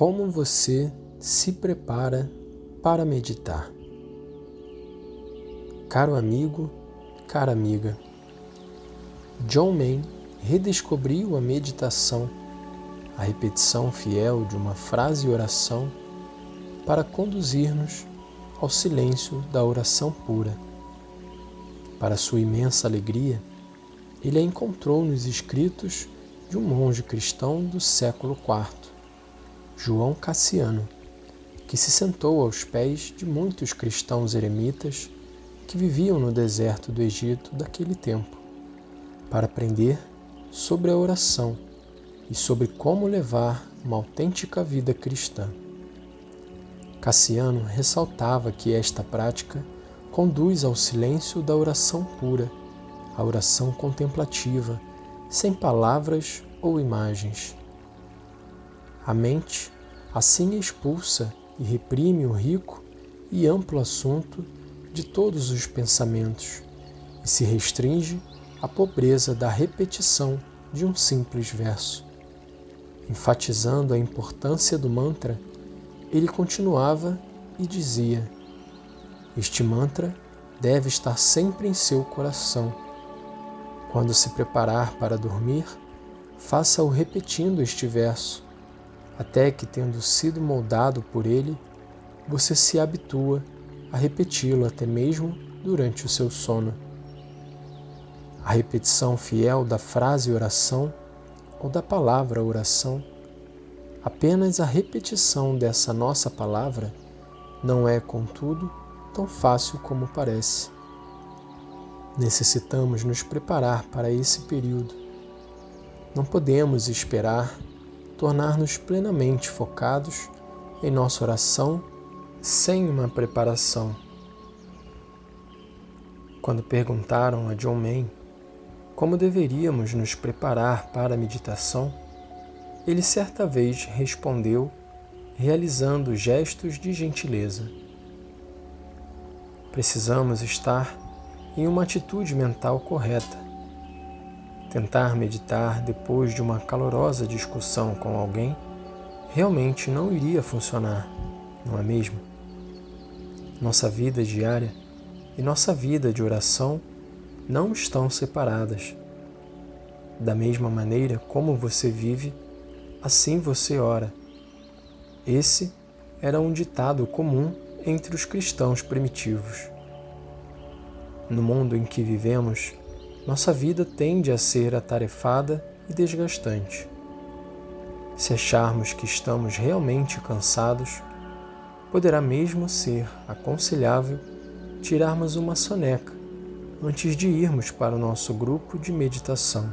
Como você se prepara para meditar? Caro amigo, cara amiga, John Main redescobriu a meditação, a repetição fiel de uma frase e oração para conduzir-nos ao silêncio da oração pura. Para sua imensa alegria, ele a encontrou nos escritos de um monge cristão do século IV, João Cassiano, que se sentou aos pés de muitos cristãos eremitas que viviam no deserto do Egito daquele tempo, para aprender sobre a oração e sobre como levar uma autêntica vida cristã. Cassiano ressaltava que esta prática conduz ao silêncio da oração pura, a oração contemplativa, sem palavras ou imagens. A mente assim expulsa e reprime o rico e amplo assunto de todos os pensamentos e se restringe à pobreza da repetição de um simples verso. Enfatizando a importância do mantra, ele continuava e dizia: Este mantra deve estar sempre em seu coração. Quando se preparar para dormir, faça-o repetindo este verso, até que, tendo sido moldado por ele, você se habitua a repeti-lo até mesmo durante o seu sono. A repetição fiel da frase oração ou da palavra oração Apenas a repetição dessa nossa palavra não é, contudo, tão fácil como parece. Necessitamos nos preparar para esse período. Não podemos esperar tornar-nos plenamente focados em nossa oração sem uma preparação. Quando perguntaram a John Main como deveríamos nos preparar para a meditação, ele certa vez respondeu, realizando gestos de gentileza. Precisamos estar em uma atitude mental correta. Tentar meditar depois de uma calorosa discussão com alguém realmente não iria funcionar, não é mesmo? Nossa vida diária e nossa vida de oração não estão separadas. Da mesma maneira como você vive, assim você ora. Esse era um ditado comum entre os cristãos primitivos. No mundo em que vivemos, nossa vida tende a ser atarefada e desgastante. Se acharmos que estamos realmente cansados, poderá mesmo ser aconselhável tirarmos uma soneca antes de irmos para o nosso grupo de meditação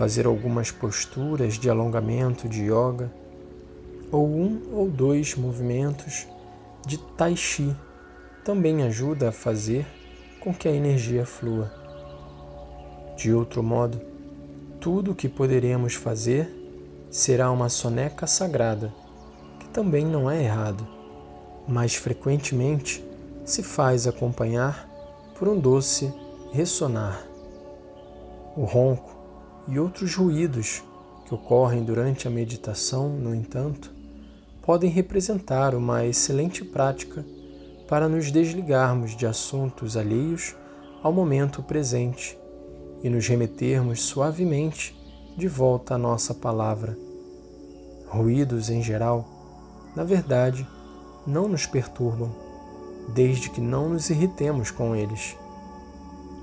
fazer algumas posturas de alongamento de yoga ou um ou dois movimentos de tai chi também ajuda a fazer com que a energia flua. De outro modo, tudo o que poderemos fazer será uma soneca sagrada, que também não é errado, mas frequentemente se faz acompanhar por um doce ressonar. O ronco e outros ruídos que ocorrem durante a meditação, no entanto, podem representar uma excelente prática para nos desligarmos de assuntos alheios ao momento presente e nos remetermos suavemente de volta à nossa palavra. Ruídos em geral, na verdade, não nos perturbam, desde que não nos irritemos com eles.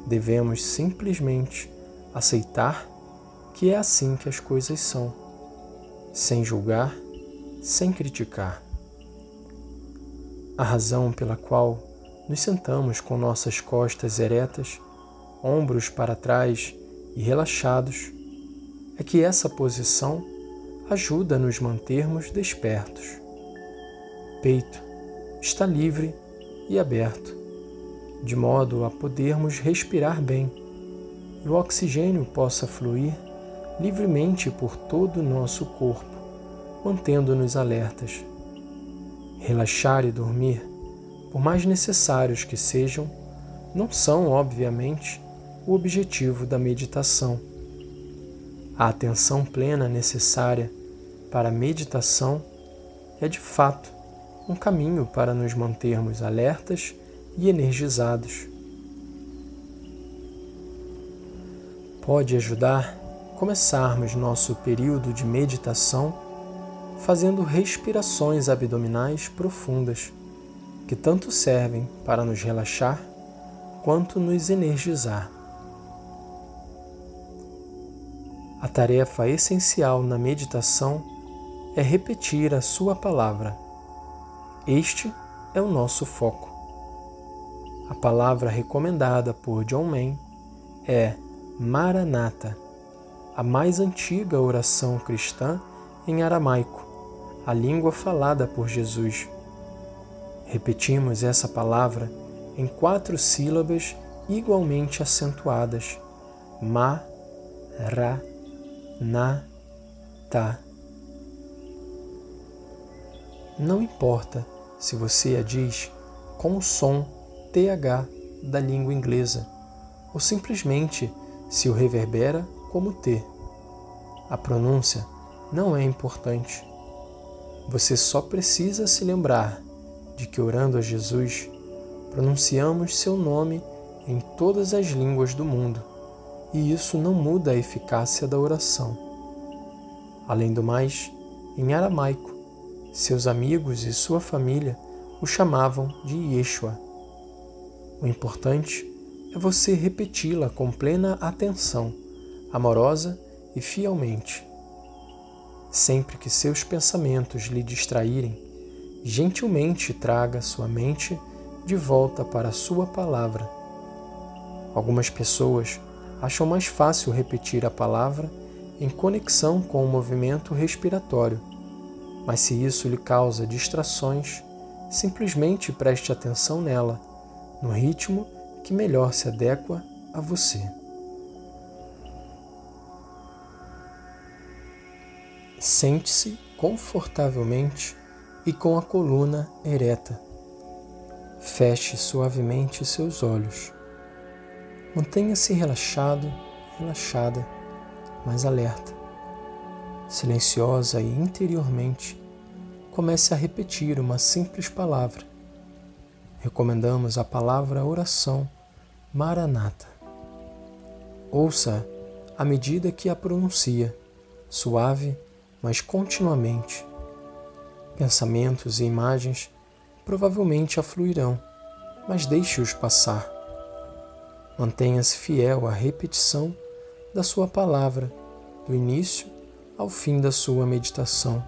Devemos simplesmente aceitar que é assim que as coisas são, sem julgar, sem criticar. A razão pela qual nos sentamos com nossas costas eretas, ombros para trás e relaxados é que essa posição ajuda a nos mantermos despertos. O peito está livre e aberto, de modo a podermos respirar bem e o oxigênio possa fluir livremente por todo o nosso corpo, mantendo-nos alertas. Relaxar e dormir, por mais necessários que sejam, não são, obviamente, o objetivo da meditação. A atenção plena necessária para a meditação é de fato um caminho para nos mantermos alertas e energizados. Pode ajudar começarmos nosso período de meditação fazendo respirações abdominais profundas, que tanto servem para nos relaxar quanto nos energizar. A tarefa essencial na meditação é repetir a Sua palavra. Este é o nosso foco. A palavra recomendada por John Main é Maranata, a mais antiga oração cristã em aramaico, a língua falada por Jesus. Repetimos essa palavra em quatro sílabas igualmente acentuadas: Ma, Ra, Na, Ta. Não importa se você a diz com o som TH da língua inglesa ou simplesmente se o reverbera como T. A pronúncia não é importante. Você só precisa se lembrar de que orando a Jesus, pronunciamos seu nome em todas as línguas do mundo, e isso não muda a eficácia da oração. Além do mais, em aramaico, seus amigos e sua família o chamavam de Yeshua. O importante é você repeti-la com plena atenção, amorosa e fielmente. Sempre que seus pensamentos lhe distraírem, gentilmente traga sua mente de volta para a sua palavra. Algumas pessoas acham mais fácil repetir a palavra em conexão com o movimento respiratório mas se isso lhe causa distrações, simplesmente preste atenção nela, no ritmo que melhor se adequa a você. Sente-se confortavelmente e com a coluna ereta. Feche suavemente seus olhos. Mantenha-se relaxado, relaxada, mas alerta silenciosa e interiormente, comece a repetir uma simples palavra. Recomendamos a palavra oração Maranata. Ouça à medida que a pronuncia, suave, mas continuamente. Pensamentos e imagens provavelmente afluirão, mas deixe-os passar. Mantenha-se fiel à repetição da sua palavra, do início ao fim da sua meditação.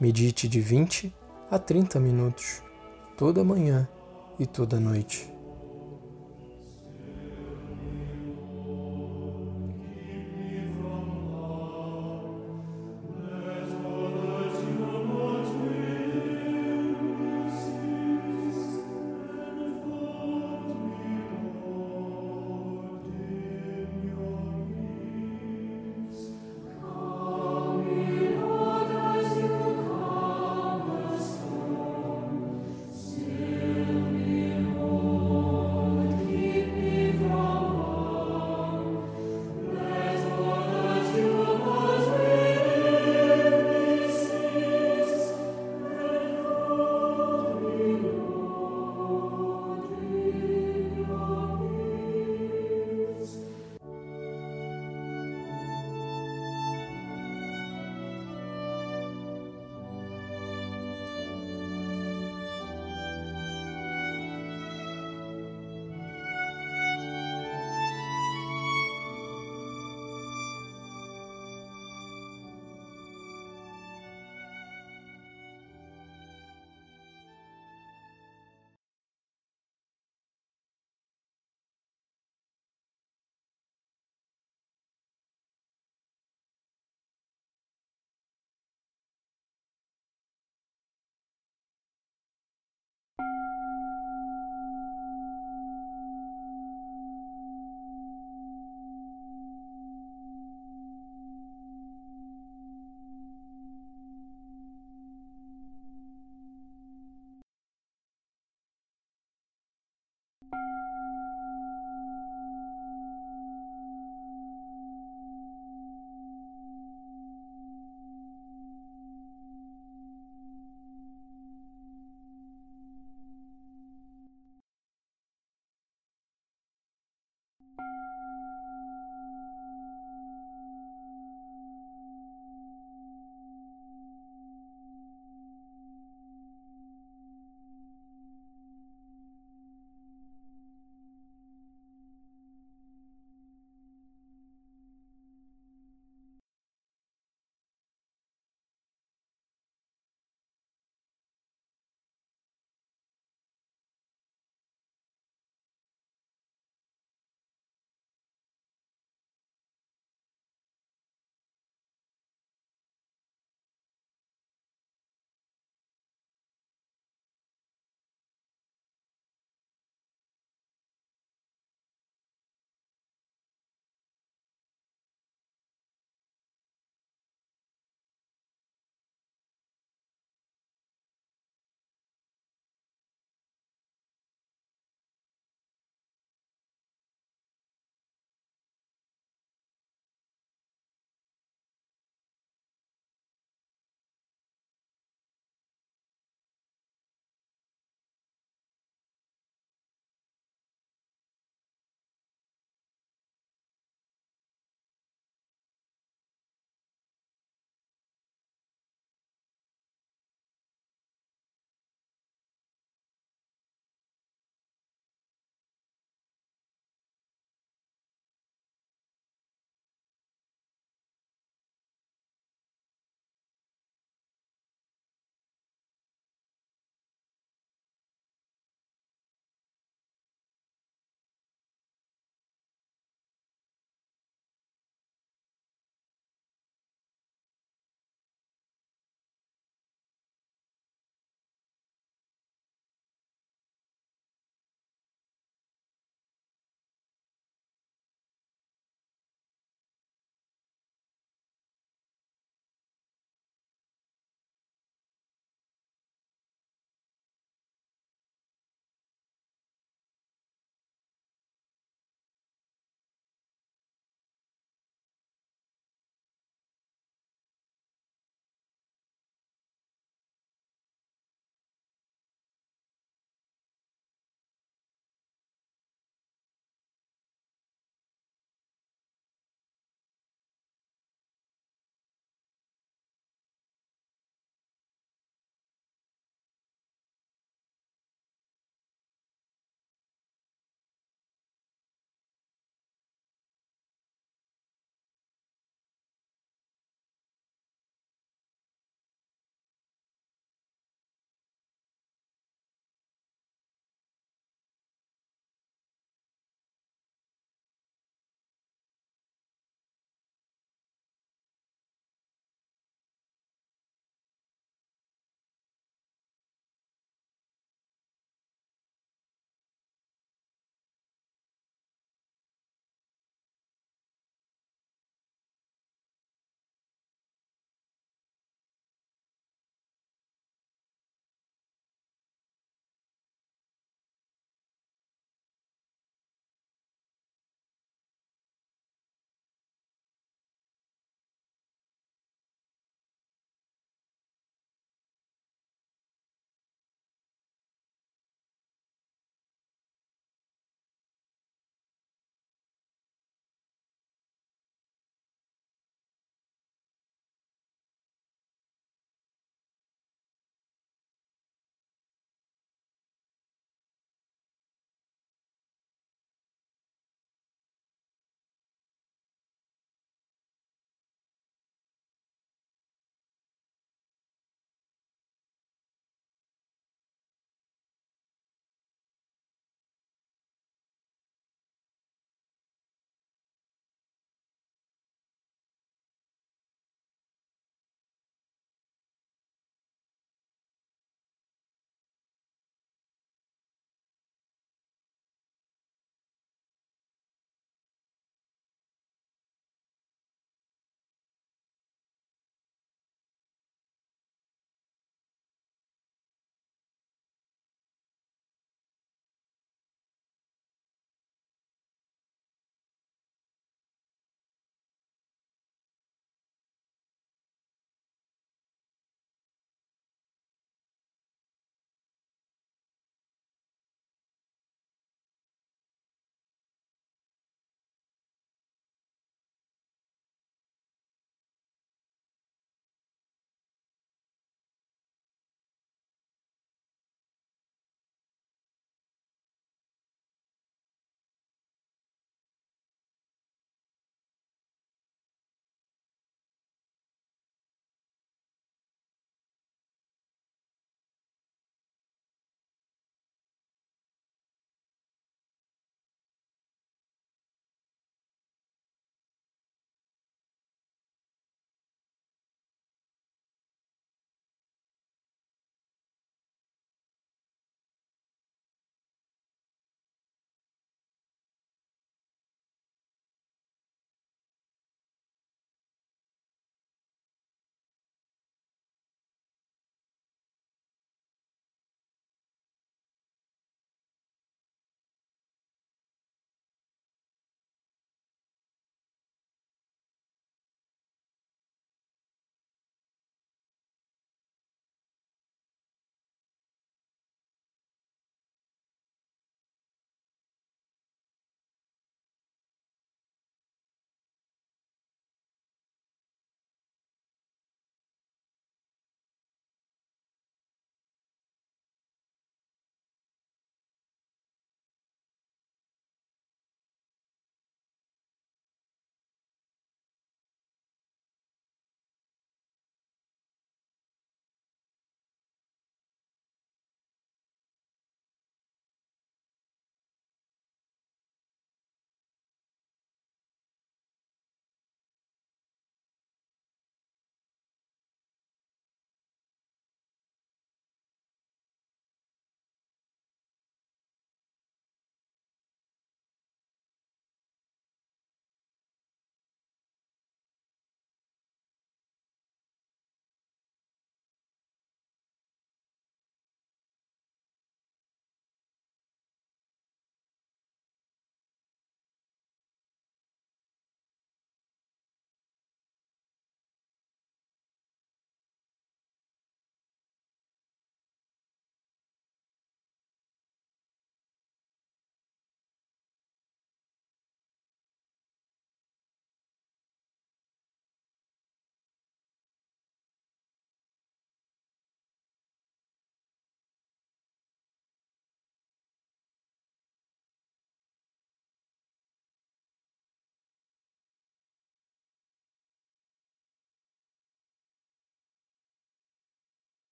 Medite de 20 a 30 minutos, toda manhã e toda noite.